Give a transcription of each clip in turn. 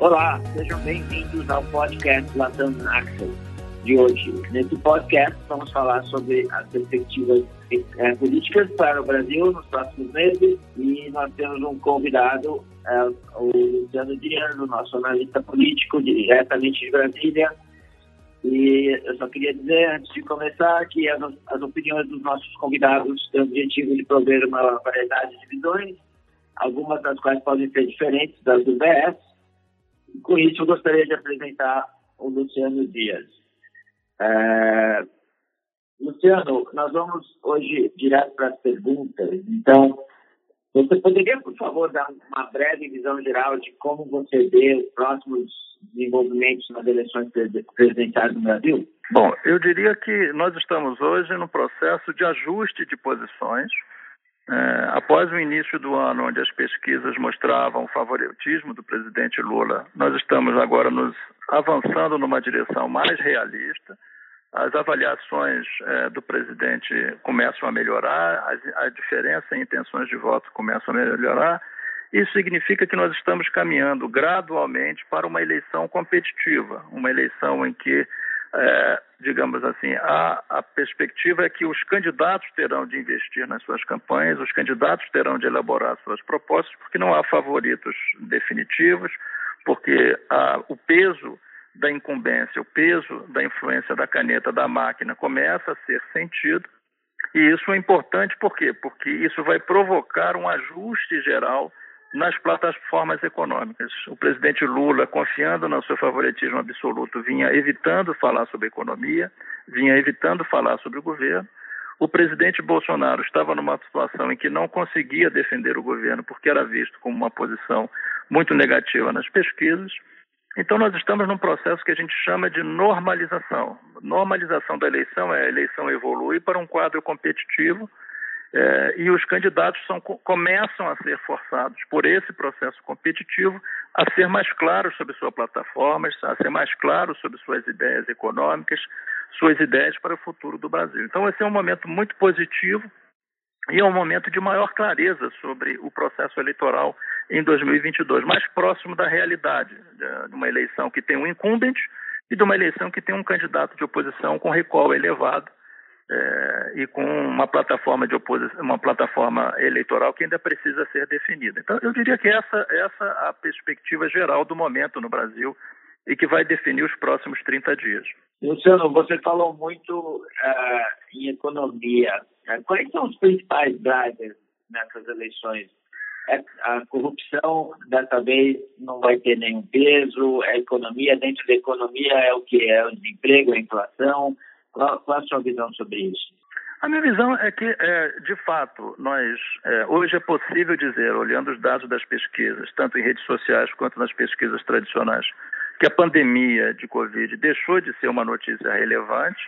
Olá, sejam bem-vindos ao podcast Latam Axel de hoje. Nesse podcast, vamos falar sobre as perspectivas é, políticas para o Brasil nos próximos meses e nós temos um convidado, é, o Luciano Dias, o nosso analista político, diretamente de Brasília. E eu só queria dizer, antes de começar, que as, as opiniões dos nossos convidados têm o objetivo de prover uma variedade de visões, algumas das quais podem ser diferentes das do BS. Com isso, eu gostaria de apresentar o Luciano Dias. É... Luciano, nós vamos hoje direto para as perguntas. Então, você poderia, por favor, dar uma breve visão geral de como você vê os próximos desenvolvimentos nas eleições presidenciais no Brasil? Bom, eu diria que nós estamos hoje no processo de ajuste de posições. É, após o início do ano, onde as pesquisas mostravam o favoritismo do presidente Lula, nós estamos agora nos avançando numa direção mais realista as avaliações é, do presidente começam a melhorar, a, a, diferença em intenções de voto começa a melhorar. Isso significa que nós estamos caminhando gradualmente para uma eleição competitiva, uma eleição em que, é, digamos assim, a, a perspectiva é que os candidatos terão de investir nas suas campanhas, os candidatos terão de elaborar suas propostas, porque não há favoritos definitivos, porque a, o peso da incumbência, o peso da influência da caneta da máquina começa a ser sentido. E isso é importante por quê? Porque isso vai provocar um ajuste geral nas plataformas econômicas. O presidente Lula, confiando no seu favoritismo absoluto, vinha evitando falar sobre economia, vinha evitando falar sobre o governo. O presidente Bolsonaro estava numa situação em que não conseguia defender o governo porque era visto como uma posição muito negativa nas pesquisas. Então, nós estamos num processo que a gente chama de normalização. Normalização da eleição é a eleição evolui para um quadro competitivo é, e os candidatos são, começam a ser forçados por esse processo competitivo a ser mais claros sobre sua plataforma, a ser mais claros sobre suas ideias econômicas, suas ideias para o futuro do Brasil. Então, esse é um momento muito positivo e é um momento de maior clareza sobre o processo eleitoral em 2022, mais próximo da realidade, de uma eleição que tem um incumbente e de uma eleição que tem um candidato de oposição com recall elevado é, e com uma plataforma de oposição, uma plataforma eleitoral que ainda precisa ser definida. Então, eu diria que essa essa é a perspectiva geral do momento no Brasil e que vai definir os próximos 30 dias. Luciano, você falou muito uh, em economia. Quais são os principais drivers nessas eleições? É, a corrupção dessa vez não vai ter nenhum peso, a economia, dentro da economia é o que? É o desemprego, a inflação? Qual, qual a sua visão sobre isso? A minha visão é que, é, de fato, nós é, hoje é possível dizer, olhando os dados das pesquisas, tanto em redes sociais quanto nas pesquisas tradicionais, que a pandemia de Covid deixou de ser uma notícia relevante,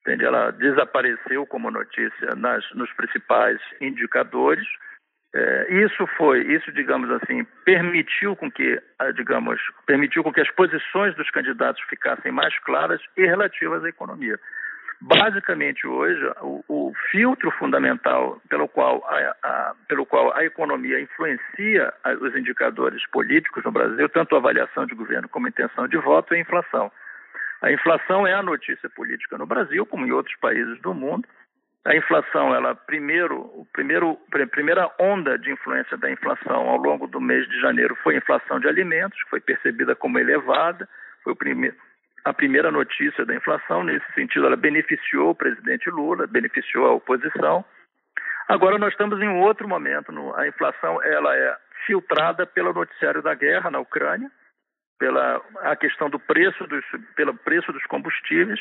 entende? ela desapareceu como notícia nas, nos principais indicadores, é, isso foi, isso digamos assim, permitiu com que, digamos, permitiu com que as posições dos candidatos ficassem mais claras e relativas à economia. Basicamente hoje o, o filtro fundamental pelo qual a, a, pelo qual a economia influencia os indicadores políticos no Brasil, tanto a avaliação de governo como a intenção de voto, é a inflação. A inflação é a notícia política no Brasil, como em outros países do mundo a inflação, ela primeiro, o primeiro, a primeira onda de influência da inflação ao longo do mês de janeiro foi a inflação de alimentos, que foi percebida como elevada, foi primeiro, a primeira notícia da inflação, nesse sentido ela beneficiou o presidente Lula, beneficiou a oposição. Agora nós estamos em um outro momento, a inflação ela é filtrada pelo noticiário da guerra na Ucrânia, pela a questão do preço dos, pelo preço dos combustíveis,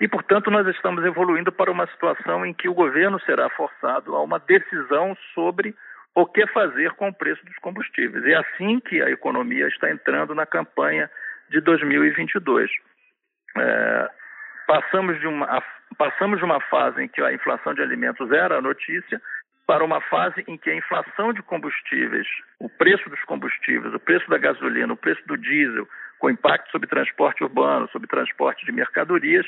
e, portanto, nós estamos evoluindo para uma situação em que o governo será forçado a uma decisão sobre o que fazer com o preço dos combustíveis. É assim que a economia está entrando na campanha de 2022. É, passamos, de uma, passamos de uma fase em que a inflação de alimentos era a notícia para uma fase em que a inflação de combustíveis, o preço dos combustíveis, o preço da gasolina, o preço do diesel, com impacto sobre transporte urbano, sobre transporte de mercadorias,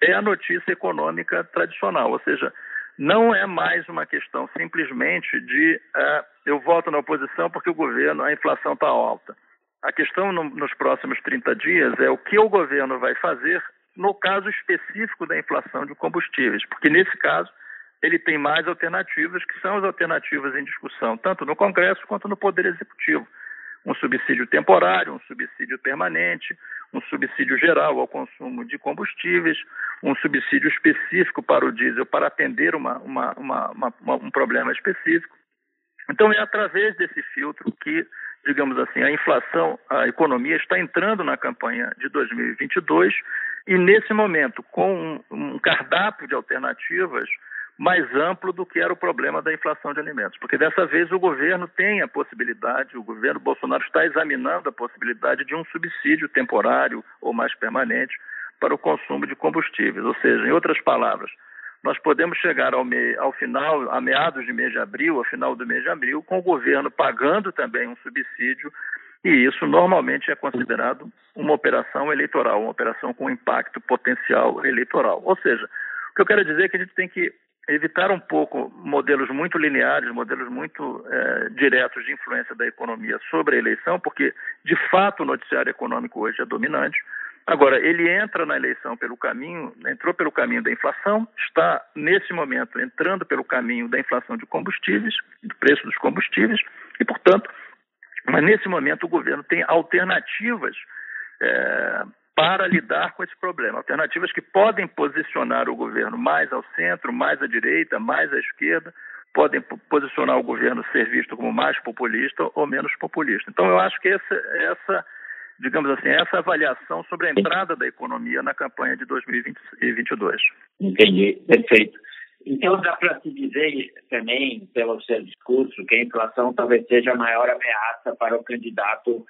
é a notícia econômica tradicional, ou seja, não é mais uma questão simplesmente de uh, eu voto na oposição porque o governo, a inflação está alta. A questão no, nos próximos 30 dias é o que o governo vai fazer no caso específico da inflação de combustíveis, porque nesse caso ele tem mais alternativas, que são as alternativas em discussão, tanto no Congresso quanto no Poder Executivo. Um subsídio temporário, um subsídio permanente, um subsídio geral ao consumo de combustíveis, um subsídio específico para o diesel para atender uma, uma, uma, um problema específico. Então, é através desse filtro que, digamos assim, a inflação, a economia está entrando na campanha de 2022 e, nesse momento, com um, cardápio de alternativas mais amplo do que era o problema da inflação de alimentos. Porque dessa vez o governo tem a possibilidade, o governo Bolsonaro está examinando a possibilidade de um subsídio temporário ou mais permanente para o consumo de combustíveis. Ou seja, em outras palavras, nós podemos chegar ao, me, ao final, a meados de mês de abril, ao final do mês de abril, com o governo pagando também um subsídio, e isso normalmente é considerado uma operação eleitoral, uma operação com impacto potencial eleitoral. Ou seja, o que eu quero dizer é que a gente tem que evitar um pouco modelos muito lineares, modelos muito é, diretos de influência da economia sobre a eleição, porque de fato o noticiário econômico hoje é dominante. Agora, ele entra na eleição pelo caminho, entrou pelo caminho da inflação, está nesse momento entrando pelo caminho da inflação de combustíveis, do preço dos combustíveis, e portanto, mas nesse momento o governo tem alternativas é, para lidar com esse problema. Alternativas que podem posicionar o governo mais ao centro, mais à direita, mais à esquerda, podem posicionar o governo ser visto como mais populista ou menos populista. Então, eu acho que essa, essa digamos assim, essa avaliação sobre a entrada da economia na campanha de 2022. Entendi, perfeito. Então, dá para se dizer também, pelo seu discurso, que a inflação talvez seja a maior ameaça para o candidato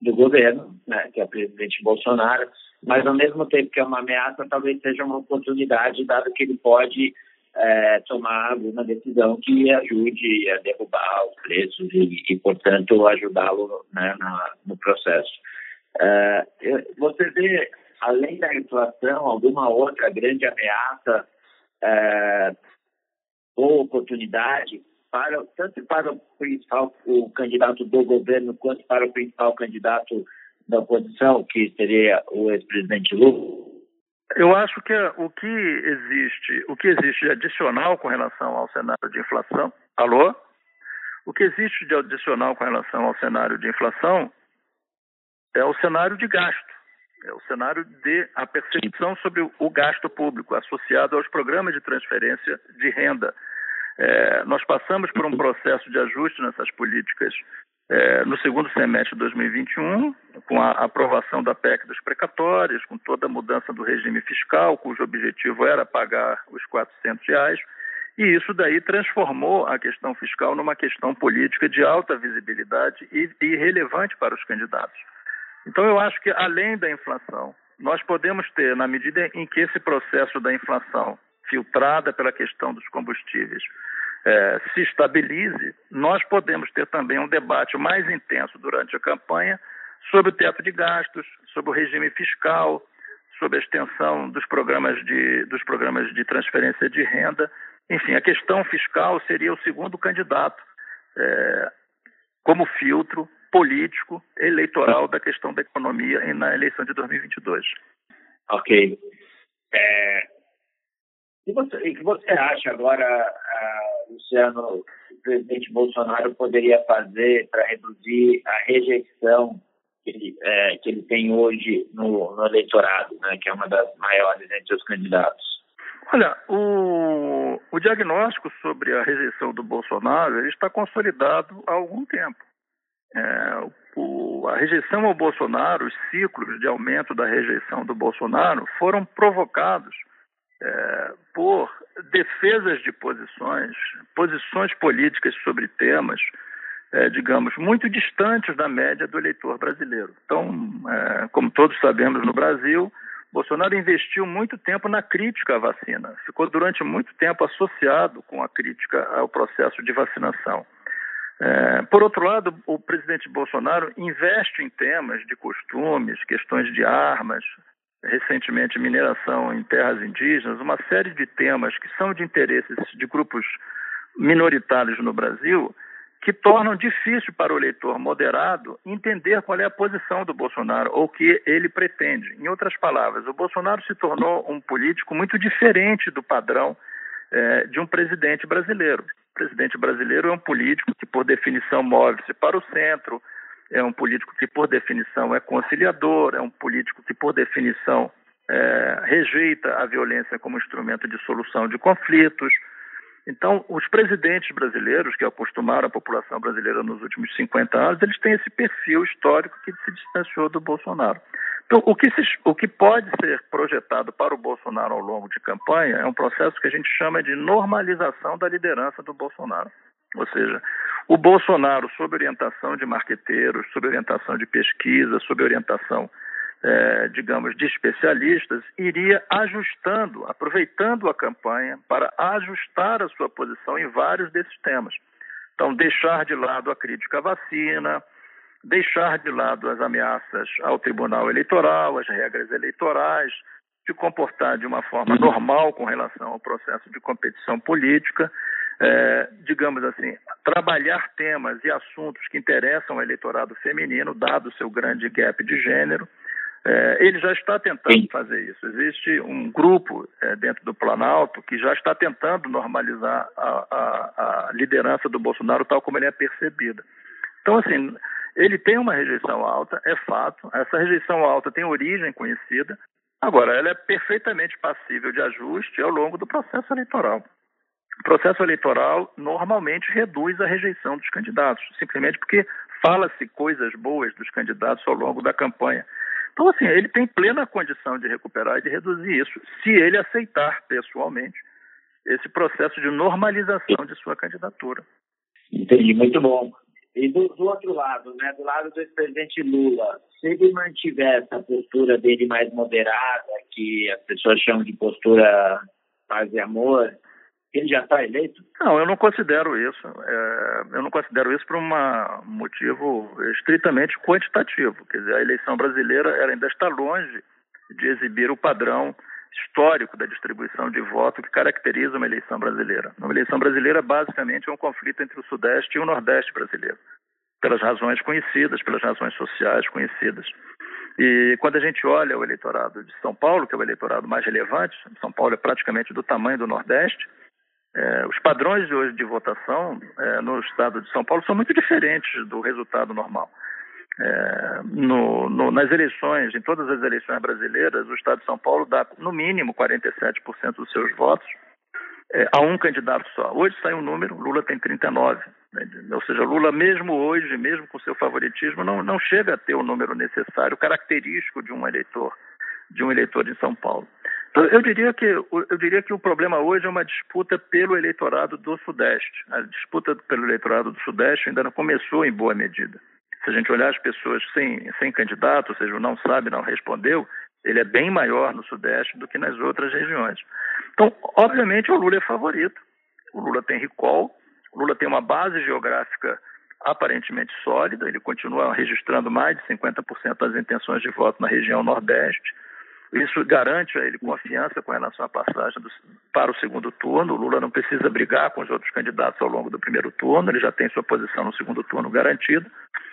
do governo, né, que é o presidente Bolsonaro, mas ao mesmo tempo que é uma ameaça, talvez seja uma oportunidade, dado que ele pode é, tomar alguma decisão que ajude a derrubar os preços e, e portanto, ajudá-lo né, no processo. É, você vê, além da inflação, alguma outra grande ameaça é, ou oportunidade para, tanto para o principal o candidato do governo quanto para o principal candidato da oposição, que seria o ex-presidente Lula? Eu acho que o que existe, o que existe de adicional com relação ao cenário de inflação, alô? O que existe de adicional com relação ao cenário de inflação é o cenário de gasto, é o cenário de a percepção sobre o gasto público associado aos programas de transferência de renda é, nós passamos por um processo de ajuste nessas políticas é, no segundo semestre de 2021, com a aprovação da PEC dos precatórios, com toda a mudança do regime fiscal, cujo objetivo era pagar os 400 reais, e isso daí transformou a questão fiscal numa questão política de alta visibilidade e, e relevante para os candidatos. Então, eu acho que, além da inflação, nós podemos ter, na medida em que esse processo da inflação filtrada pela questão dos combustíveis é, se estabilize, nós podemos ter também um debate mais intenso durante a campanha sobre o teto de gastos, sobre o regime fiscal, sobre a extensão dos programas de, dos programas de transferência de renda. Enfim, a questão fiscal seria o segundo candidato é, como filtro político, eleitoral da questão da economia na eleição de 2022. Ok. É, e você, o que você acha agora, Luciano, o presidente Bolsonaro poderia fazer para reduzir a rejeição que ele, é, que ele tem hoje no, no, eleitorado, né, que é uma das maiores entre os candidatos? Olha, o, o diagnóstico sobre a rejeição do Bolsonaro está consolidado há algum tempo. É, o, a rejeição ao Bolsonaro, os ciclos de aumento da rejeição do Bolsonaro foram provocados é, por defesas de posições, posições políticas sobre temas, é, digamos, muito distantes da média do eleitor brasileiro. Então, é, como todos sabemos no Brasil, Bolsonaro investiu muito tempo na crítica à vacina, ficou durante muito tempo associado com a crítica ao processo de vacinação. É, por outro lado, o presidente Bolsonaro investe em temas de costumes, questões de armas, recentemente mineração em terras indígenas, uma série de temas que são de interesses de grupos minoritários no Brasil que tornam difícil para o eleitor moderado entender qual é a posição do Bolsonaro ou o que ele pretende. Em outras palavras, o Bolsonaro se tornou um político muito diferente do padrão é, de um presidente brasileiro. O presidente brasileiro é um político que, por definição, move-se para o centro, é um político que, por definição, é conciliador, é um político que, por definição, é, rejeita a violência como instrumento de solução de conflitos então, os presidentes brasileiros que acostumaram a população brasileira nos últimos 50 anos, eles têm esse perfil histórico que se distanciou do Bolsonaro. Então, o que, se, o que pode ser projetado para o Bolsonaro ao longo de campanha é um processo que a gente chama de normalização da liderança do Bolsonaro. Ou seja, o Bolsonaro, sob orientação de marqueteiros, sob orientação de pesquisa, sob orientação é, digamos, de especialistas, iria ajustando, aproveitando a campanha para ajustar a sua posição em vários desses temas. Então, deixar de lado a crítica à vacina, deixar de lado as ameaças ao Tribunal Eleitoral, as regras eleitorais, se comportar de uma forma normal com relação ao processo de competição política, é, digamos assim, trabalhar temas e assuntos que interessam ao eleitorado feminino, dado o seu grande gap de gênero, é, ele já está tentando fazer isso. Existe um grupo é, dentro do Planalto que já está tentando normalizar a, a, a, liderança do Bolsonaro tal como ele é percebida. Então, assim, ele tem uma rejeição alta, é fato. Essa rejeição alta tem origem conhecida. Agora, ela é perfeitamente passível de ajuste ao longo do processo eleitoral. O processo eleitoral normalmente reduz a rejeição dos candidatos, simplesmente porque fala-se coisas boas dos candidatos ao longo da campanha. Então, assim, ele tem plena condição de recuperar e de reduzir isso, se ele aceitar pessoalmente esse processo de normalização de sua candidatura. Entendi, muito bom. E do, do outro lado, né, do lado do ex-presidente Lula, se ele mantiver essa postura dele mais moderada, que as pessoas chamam de postura paz e amor, ele já está eleito? Não, eu não considero isso. É, eu não considero isso por um motivo estritamente quantitativo. Quer dizer, a eleição brasileira ainda está longe de exibir o padrão histórico da distribuição de voto que caracteriza uma eleição brasileira. Uma eleição brasileira, basicamente, é um conflito entre o Sudeste e o Nordeste brasileiro, pelas razões conhecidas, pelas razões sociais conhecidas. E quando a gente olha o eleitorado de São Paulo, que é o eleitorado mais relevante, São Paulo é praticamente do tamanho do Nordeste, é, os padrões de hoje de votação é, no estado de São Paulo são muito diferentes do resultado normal. É, no, no, nas eleições, em todas as eleições brasileiras, o estado de São Paulo dá no mínimo 47% dos seus votos é, a um candidato só. Hoje sai um número, Lula tem 39. Né? Ou seja, Lula, mesmo hoje, mesmo com seu favoritismo, não, não chega a ter o número necessário, característico de um eleitor, de um eleitor de São Paulo. Eu diria que eu diria que o problema hoje é uma disputa pelo eleitorado do Sudeste. A disputa pelo eleitorado do Sudeste ainda não começou em boa medida. Se a gente olhar as pessoas sem, sem candidato, ou seja, o não sabe, não respondeu, ele é bem maior no Sudeste do que nas outras regiões. Então, obviamente, o Lula é favorito. O Lula tem recall, o Lula tem uma base geográfica aparentemente sólida, ele continua registrando mais de 50% das intenções de voto na região Nordeste. Isso garante a ele confiança com relação à passagem do, para o segundo turno. O Lula não precisa brigar com os outros candidatos ao longo do primeiro turno, ele já tem sua posição no segundo turno garantida.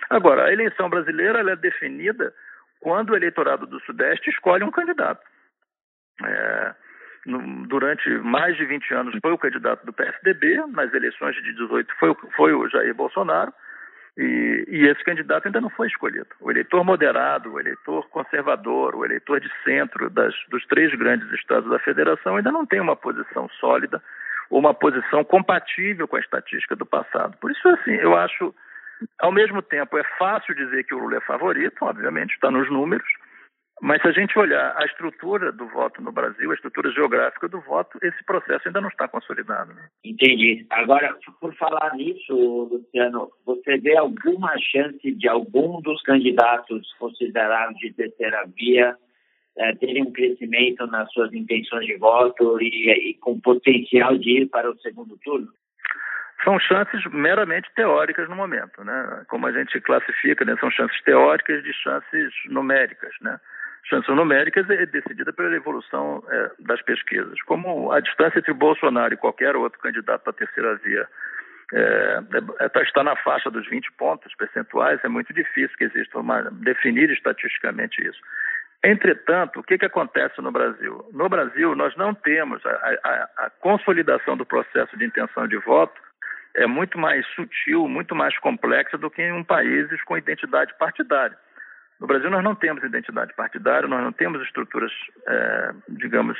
Agora, a eleição brasileira é definida quando o eleitorado do Sudeste escolhe um candidato. É, no, durante mais de 20 anos foi o candidato do PSDB, nas eleições de 18 foi, foi o Jair Bolsonaro, e, e, esse candidato ainda não foi escolhido. O eleitor moderado, o eleitor conservador, o eleitor de centro das, dos três grandes estados da federação ainda não tem uma posição sólida ou uma posição compatível com a estatística do passado. Por isso, assim, eu acho, ao mesmo tempo, é fácil dizer que o Lula é favorito, obviamente, está nos números, mas se a gente olhar a estrutura do voto no Brasil, a estrutura geográfica do voto, esse processo ainda não está consolidado. Né? Entendi. Agora, por falar nisso, Luciano, você vê alguma chance de algum dos candidatos considerados de terceira via é, terem um crescimento nas suas intenções de voto e, e com potencial de ir para o segundo turno? são chances meramente teóricas no momento, né? Como a gente classifica, né? são chances teóricas de chances numéricas, né? Chances numéricas é decidida pela evolução é, das pesquisas. Como a distância entre Bolsonaro e qualquer outro candidato à terceira via é, é, está na faixa dos 20 pontos percentuais, é muito difícil que exista uma, definir estatisticamente isso. Entretanto, o que, que acontece no Brasil? No Brasil, nós não temos a, a, a consolidação do processo de intenção de voto é muito mais sutil, muito mais complexa do que em países com identidade partidária. No Brasil, nós não temos identidade partidária, nós não temos estruturas, é, digamos,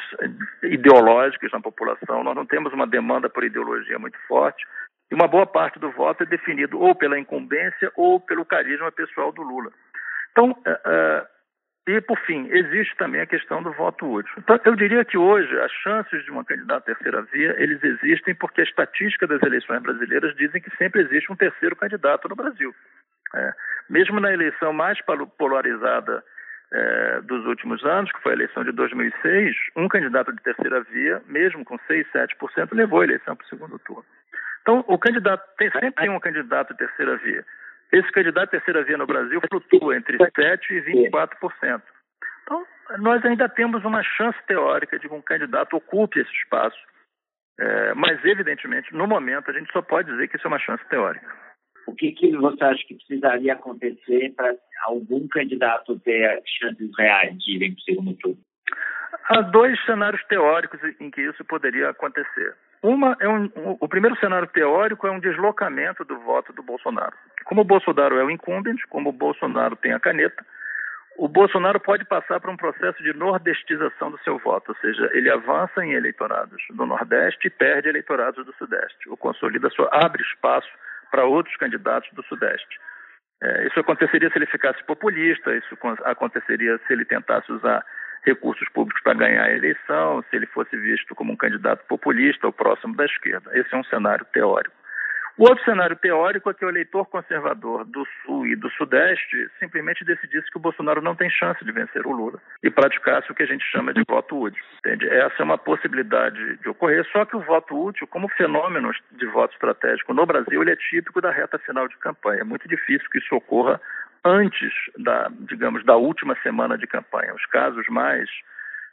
ideológicas na população, nós não temos uma demanda por ideologia muito forte, e uma boa parte do voto é definido ou pela incumbência ou pelo carisma pessoal do Lula. Então, é, é, e, por fim, existe também a questão do voto útil. Então, eu diria que hoje as chances de uma candidata terceira via, eles existem porque a estatística das eleições brasileiras dizem que sempre existe um terceiro candidato no Brasil. É, mesmo na eleição mais polarizada é, dos últimos anos, que foi a eleição de 2006, um candidato de terceira via, mesmo com 6, 7%, levou a eleição para o segundo turno. Então, o candidato tem sempre tem um candidato de terceira via. Esse candidato terceira via no Brasil flutua entre 7% e 24%. Então, nós ainda temos uma chance teórica de que um candidato ocupe esse espaço, é, mas, evidentemente, no momento, a gente só pode dizer que isso é uma chance teórica. O que, que você acha que precisaria acontecer para algum candidato ter chances reais de ir para o segundo turno? Há dois cenários teóricos em que isso poderia acontecer. Uma é um, o primeiro cenário teórico é um deslocamento do voto do Bolsonaro. Como o Bolsonaro é o incumbent, como o Bolsonaro tem a caneta, o Bolsonaro pode passar por um processo de nordestização do seu voto, ou seja, ele avança em eleitorados do Nordeste e perde eleitorados do Sudeste. O consolida sua, abre espaço para outros candidatos do Sudeste. É, isso aconteceria se ele ficasse populista, isso aconteceria se ele tentasse usar recursos públicos para ganhar a eleição, se ele fosse visto como um candidato populista ou próximo da esquerda. Esse é um cenário teórico. O outro cenário teórico é que o eleitor conservador do Sul e do Sudeste simplesmente decidisse que o Bolsonaro não tem chance de vencer o Lula e praticasse o que a gente chama de voto útil. Entende? Essa é uma possibilidade de ocorrer, só que o voto útil, como fenômeno de voto estratégico no Brasil, ele é típico da reta final de campanha. É muito difícil que isso ocorra antes da, digamos, da última semana de campanha. Os casos mais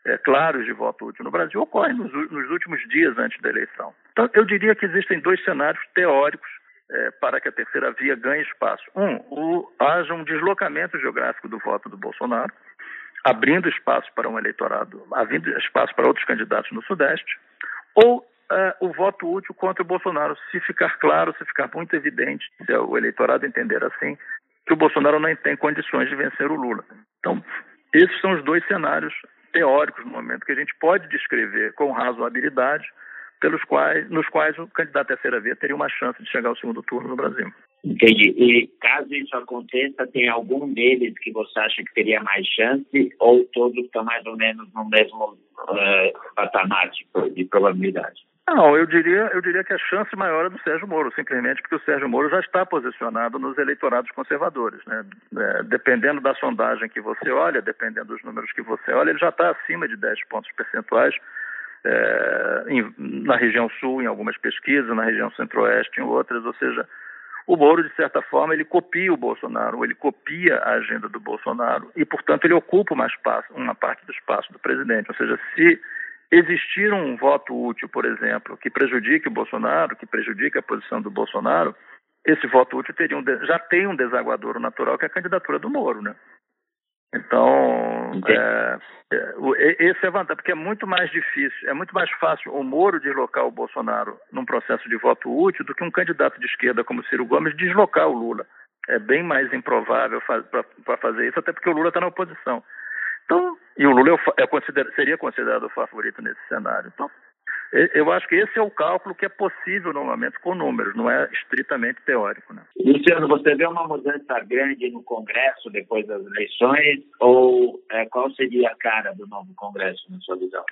é, claros de voto útil no Brasil ocorrem nos, nos, últimos dias antes da eleição. Então, eu diria que existem dois cenários teóricos é, para que a terceira via ganhe espaço. Um, o, haja um deslocamento geográfico do voto do Bolsonaro, abrindo espaço para um eleitorado, abrindo espaço para outros candidatos no Sudeste, ou Uh, o voto útil contra o Bolsonaro, se ficar claro, se ficar muito evidente, se o eleitorado entender assim, que o Bolsonaro não tem condições de vencer o Lula. Então, esses são os dois cenários teóricos no momento que a gente pode descrever com razoabilidade, pelos quais, nos quais o candidato à terceira via teria uma chance de chegar ao segundo turno no Brasil. Entendi. E caso isso aconteça, tem algum deles que você acha que teria mais chance ou todos estão mais ou menos no mesmo uh, patamar de, de probabilidade? Não, eu diria, eu diria que a chance maior é do Sérgio Moro, simplesmente porque o Sérgio Moro já está posicionado nos eleitorados conservadores. Né? É, dependendo da sondagem que você olha, dependendo dos números que você olha, ele já está acima de 10 pontos percentuais é, em, na região sul, em algumas pesquisas, na região centro-oeste, em outras. Ou seja, o Moro, de certa forma, ele copia o Bolsonaro, ele copia a agenda do Bolsonaro e, portanto, ele ocupa uma, espaço, uma parte do espaço do presidente. Ou seja, se existir um voto útil, por exemplo, que prejudique o Bolsonaro, que prejudique a posição do Bolsonaro, esse voto útil teria um, já tem um desaguadouro natural, que é a candidatura do Moro, né? Então, é, é, esse é vantagem, porque é muito mais difícil, é muito mais fácil o Moro deslocar o Bolsonaro num processo de voto útil do que um candidato de esquerda como Ciro Gomes deslocar o Lula. É bem mais improvável para fazer isso, até porque o Lula está na oposição. Então, e o Lula é, é consider, seria considerado o favorito nesse cenário. Então, eu acho que esse é o cálculo que é possível normalmente com números, não é estritamente teórico. Né? Luciano, você vê uma mudança grande no Congresso depois das eleições ou é, qual seria a cara do novo Congresso, na sua visão?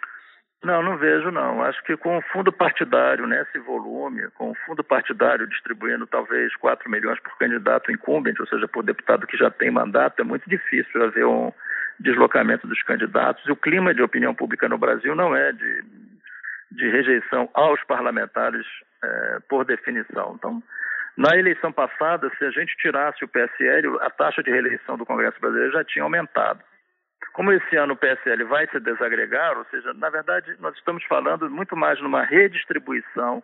Não, não vejo não. Acho que com o fundo partidário nesse volume, com o fundo partidário distribuindo talvez 4 milhões por candidato incumbente, ou seja, por deputado que já tem mandato, é muito difícil haver um, deslocamento dos candidatos. E o clima de opinião pública no Brasil não é de, de rejeição aos parlamentares é, por definição. Então, na eleição passada, se a gente tirasse o PSL, a taxa de reeleição do Congresso Brasileiro já tinha aumentado. Como esse ano o PSL vai se desagregar, ou seja, na verdade, nós estamos falando muito mais numa redistribuição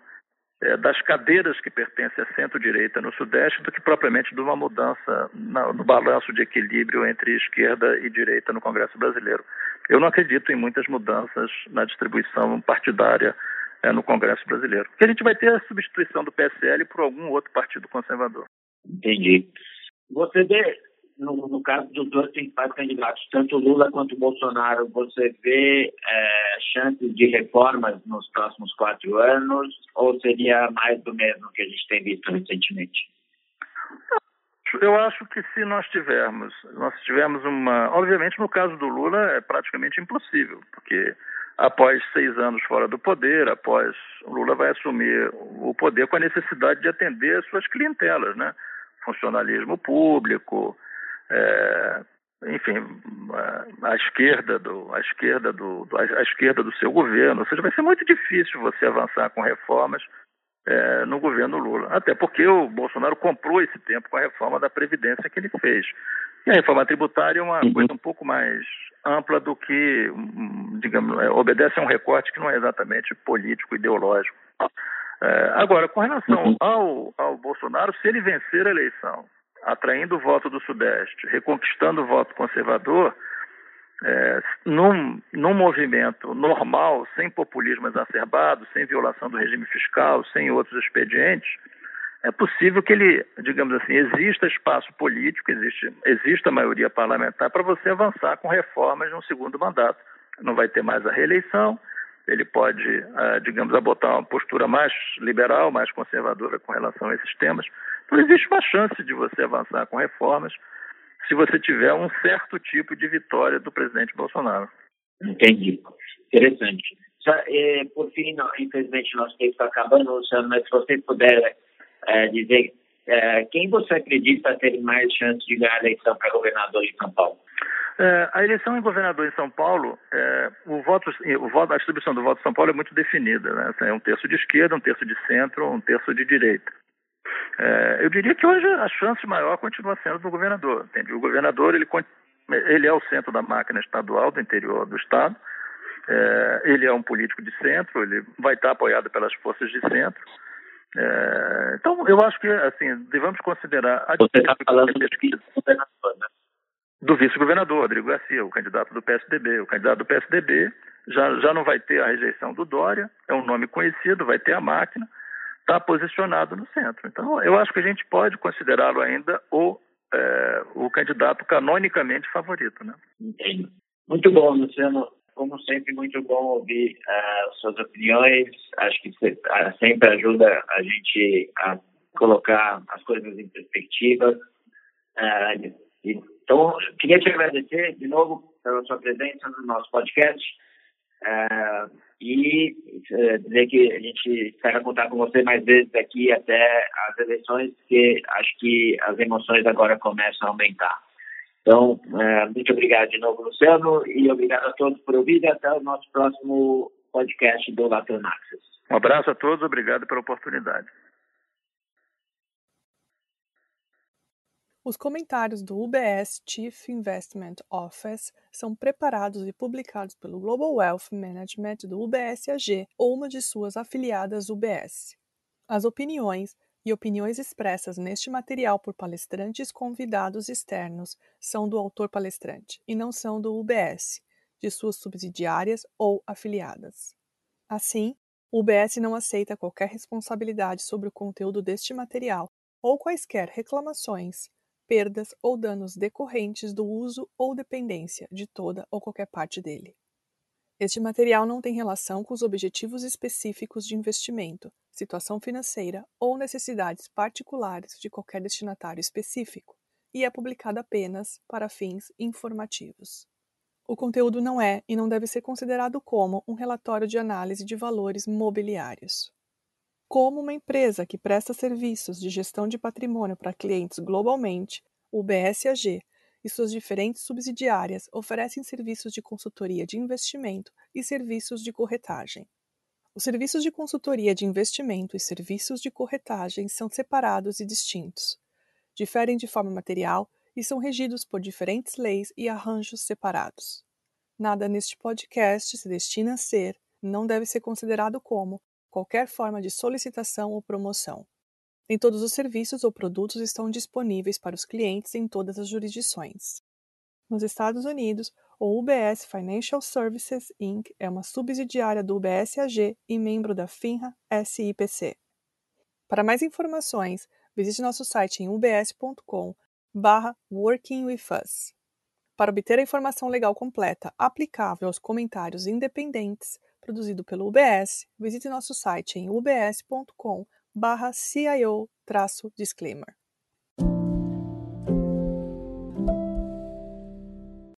é, das cadeiras que pertencem à centro-direita no Sudeste do que propriamente de uma mudança na, no balanço de equilíbrio entre esquerda e direita no Congresso brasileiro. Eu não acredito em muitas mudanças na distribuição partidária é, no Congresso brasileiro. Porque a gente vai ter a substituição do PSL por algum outro partido conservador. Entendi. Você vê no, no, caso dos dois principais candidatos, tanto Lula quanto Bolsonaro, você vê é, chances de reformas nos próximos quatro anos ou seria mais do mesmo que a gente tem visto recentemente? Eu acho que se nós tivermos, nós tivermos uma, obviamente no caso do Lula é praticamente impossível, porque após seis anos fora do poder, após o Lula vai assumir o poder com a necessidade de atender as suas clientelas, né? Funcionalismo público, é, enfim, a, a, esquerda do, a esquerda do, a esquerda do seu governo, ou seja, vai ser muito difícil você avançar com reformas é, no governo Lula, até porque o Bolsonaro comprou esse tempo com a reforma da previdência que ele fez. E a reforma tributária é uma uhum. coisa um pouco mais ampla do que, digamos, é, obedece a um recorte que não é exatamente político, ideológico. É, agora, com relação uhum. ao, ao Bolsonaro, se ele vencer a eleição atraindo o voto do Sudeste, reconquistando o voto conservador, é, num, num movimento normal, sem populismo exacerbado, sem violação do regime fiscal, sem outros expedientes, é possível que ele, digamos assim, exista espaço político, existe, exista maioria parlamentar para você avançar com reformas no segundo mandato. Não vai ter mais a reeleição, ele pode, ah, digamos, adotar uma postura mais liberal, mais conservadora com relação a esses temas. Então, existe uma chance de você avançar com reformas se você tiver um certo tipo de vitória do presidente Bolsonaro. Entendi. Interessante. Só, é, por fim, não, infelizmente, nosso tempo está acabando, Luciano, mas se você puder é, dizer é, quem você acredita ter mais chance de ganhar a eleição para governador em São Paulo? É, a eleição em governador em São Paulo, é, o voto, o voto, a distribuição do voto em São Paulo é muito definida. Né? É um terço de esquerda, um terço de centro, um terço de direita. É, eu diria que hoje a chance maior continua sendo do governador. Entende? O governador ele, ele é o centro da máquina estadual do interior do estado. É, ele é um político de centro. Ele vai estar apoiado pelas forças de centro. É, então, eu acho que assim devemos considerar a Você está falando do vice-governador, né? Do vice-governador, Rodrigo Garcia, o candidato do PSDB. O candidato do PSDB já, já não vai ter a rejeição do Dória, é um nome conhecido, vai ter a máquina está posicionado no centro. Então, eu acho que a gente pode considerá-lo ainda o, é, o candidato canonicamente favorito. Né? Entendi. Muito bom, Luciano. Como sempre, muito bom ouvir uh, suas opiniões. Acho que uh, sempre ajuda a gente a colocar as coisas em perspectiva. Uh, então, queria te agradecer de novo pela sua presença no nosso podcast. Uh, e uh, dizer que a gente espera contar com você mais vezes aqui até as eleições, porque acho que as emoções agora começam a aumentar. Então, uh, muito obrigado de novo, Luciano, e obrigado a todos por ouvir e até o nosso próximo podcast do Access. Um abraço a todos, obrigado pela oportunidade. Os comentários do UBS Chief Investment Office são preparados e publicados pelo Global Wealth Management do UBS AG ou uma de suas afiliadas UBS. As opiniões e opiniões expressas neste material por palestrantes convidados externos são do autor palestrante e não são do UBS, de suas subsidiárias ou afiliadas. Assim, o UBS não aceita qualquer responsabilidade sobre o conteúdo deste material ou quaisquer reclamações perdas ou danos decorrentes do uso ou dependência de toda ou qualquer parte dele. Este material não tem relação com os objetivos específicos de investimento, situação financeira ou necessidades particulares de qualquer destinatário específico e é publicado apenas para fins informativos. O conteúdo não é e não deve ser considerado como um relatório de análise de valores mobiliários. Como uma empresa que presta serviços de gestão de patrimônio para clientes globalmente, o BSAG e suas diferentes subsidiárias oferecem serviços de consultoria de investimento e serviços de corretagem. Os serviços de consultoria de investimento e serviços de corretagem são separados e distintos. Diferem de forma material e são regidos por diferentes leis e arranjos separados. Nada neste podcast se destina a ser, não deve ser considerado como, qualquer forma de solicitação ou promoção. Nem todos os serviços ou produtos estão disponíveis para os clientes em todas as jurisdições. Nos Estados Unidos, o UBS Financial Services Inc. é uma subsidiária do UBS AG e membro da FINRA SIPC. Para mais informações, visite nosso site em ubs.com barra Working With Us. Para obter a informação legal completa aplicável aos comentários independentes produzido pelo UBS, visite nosso site em ubs.com barra CIO-disclaimer.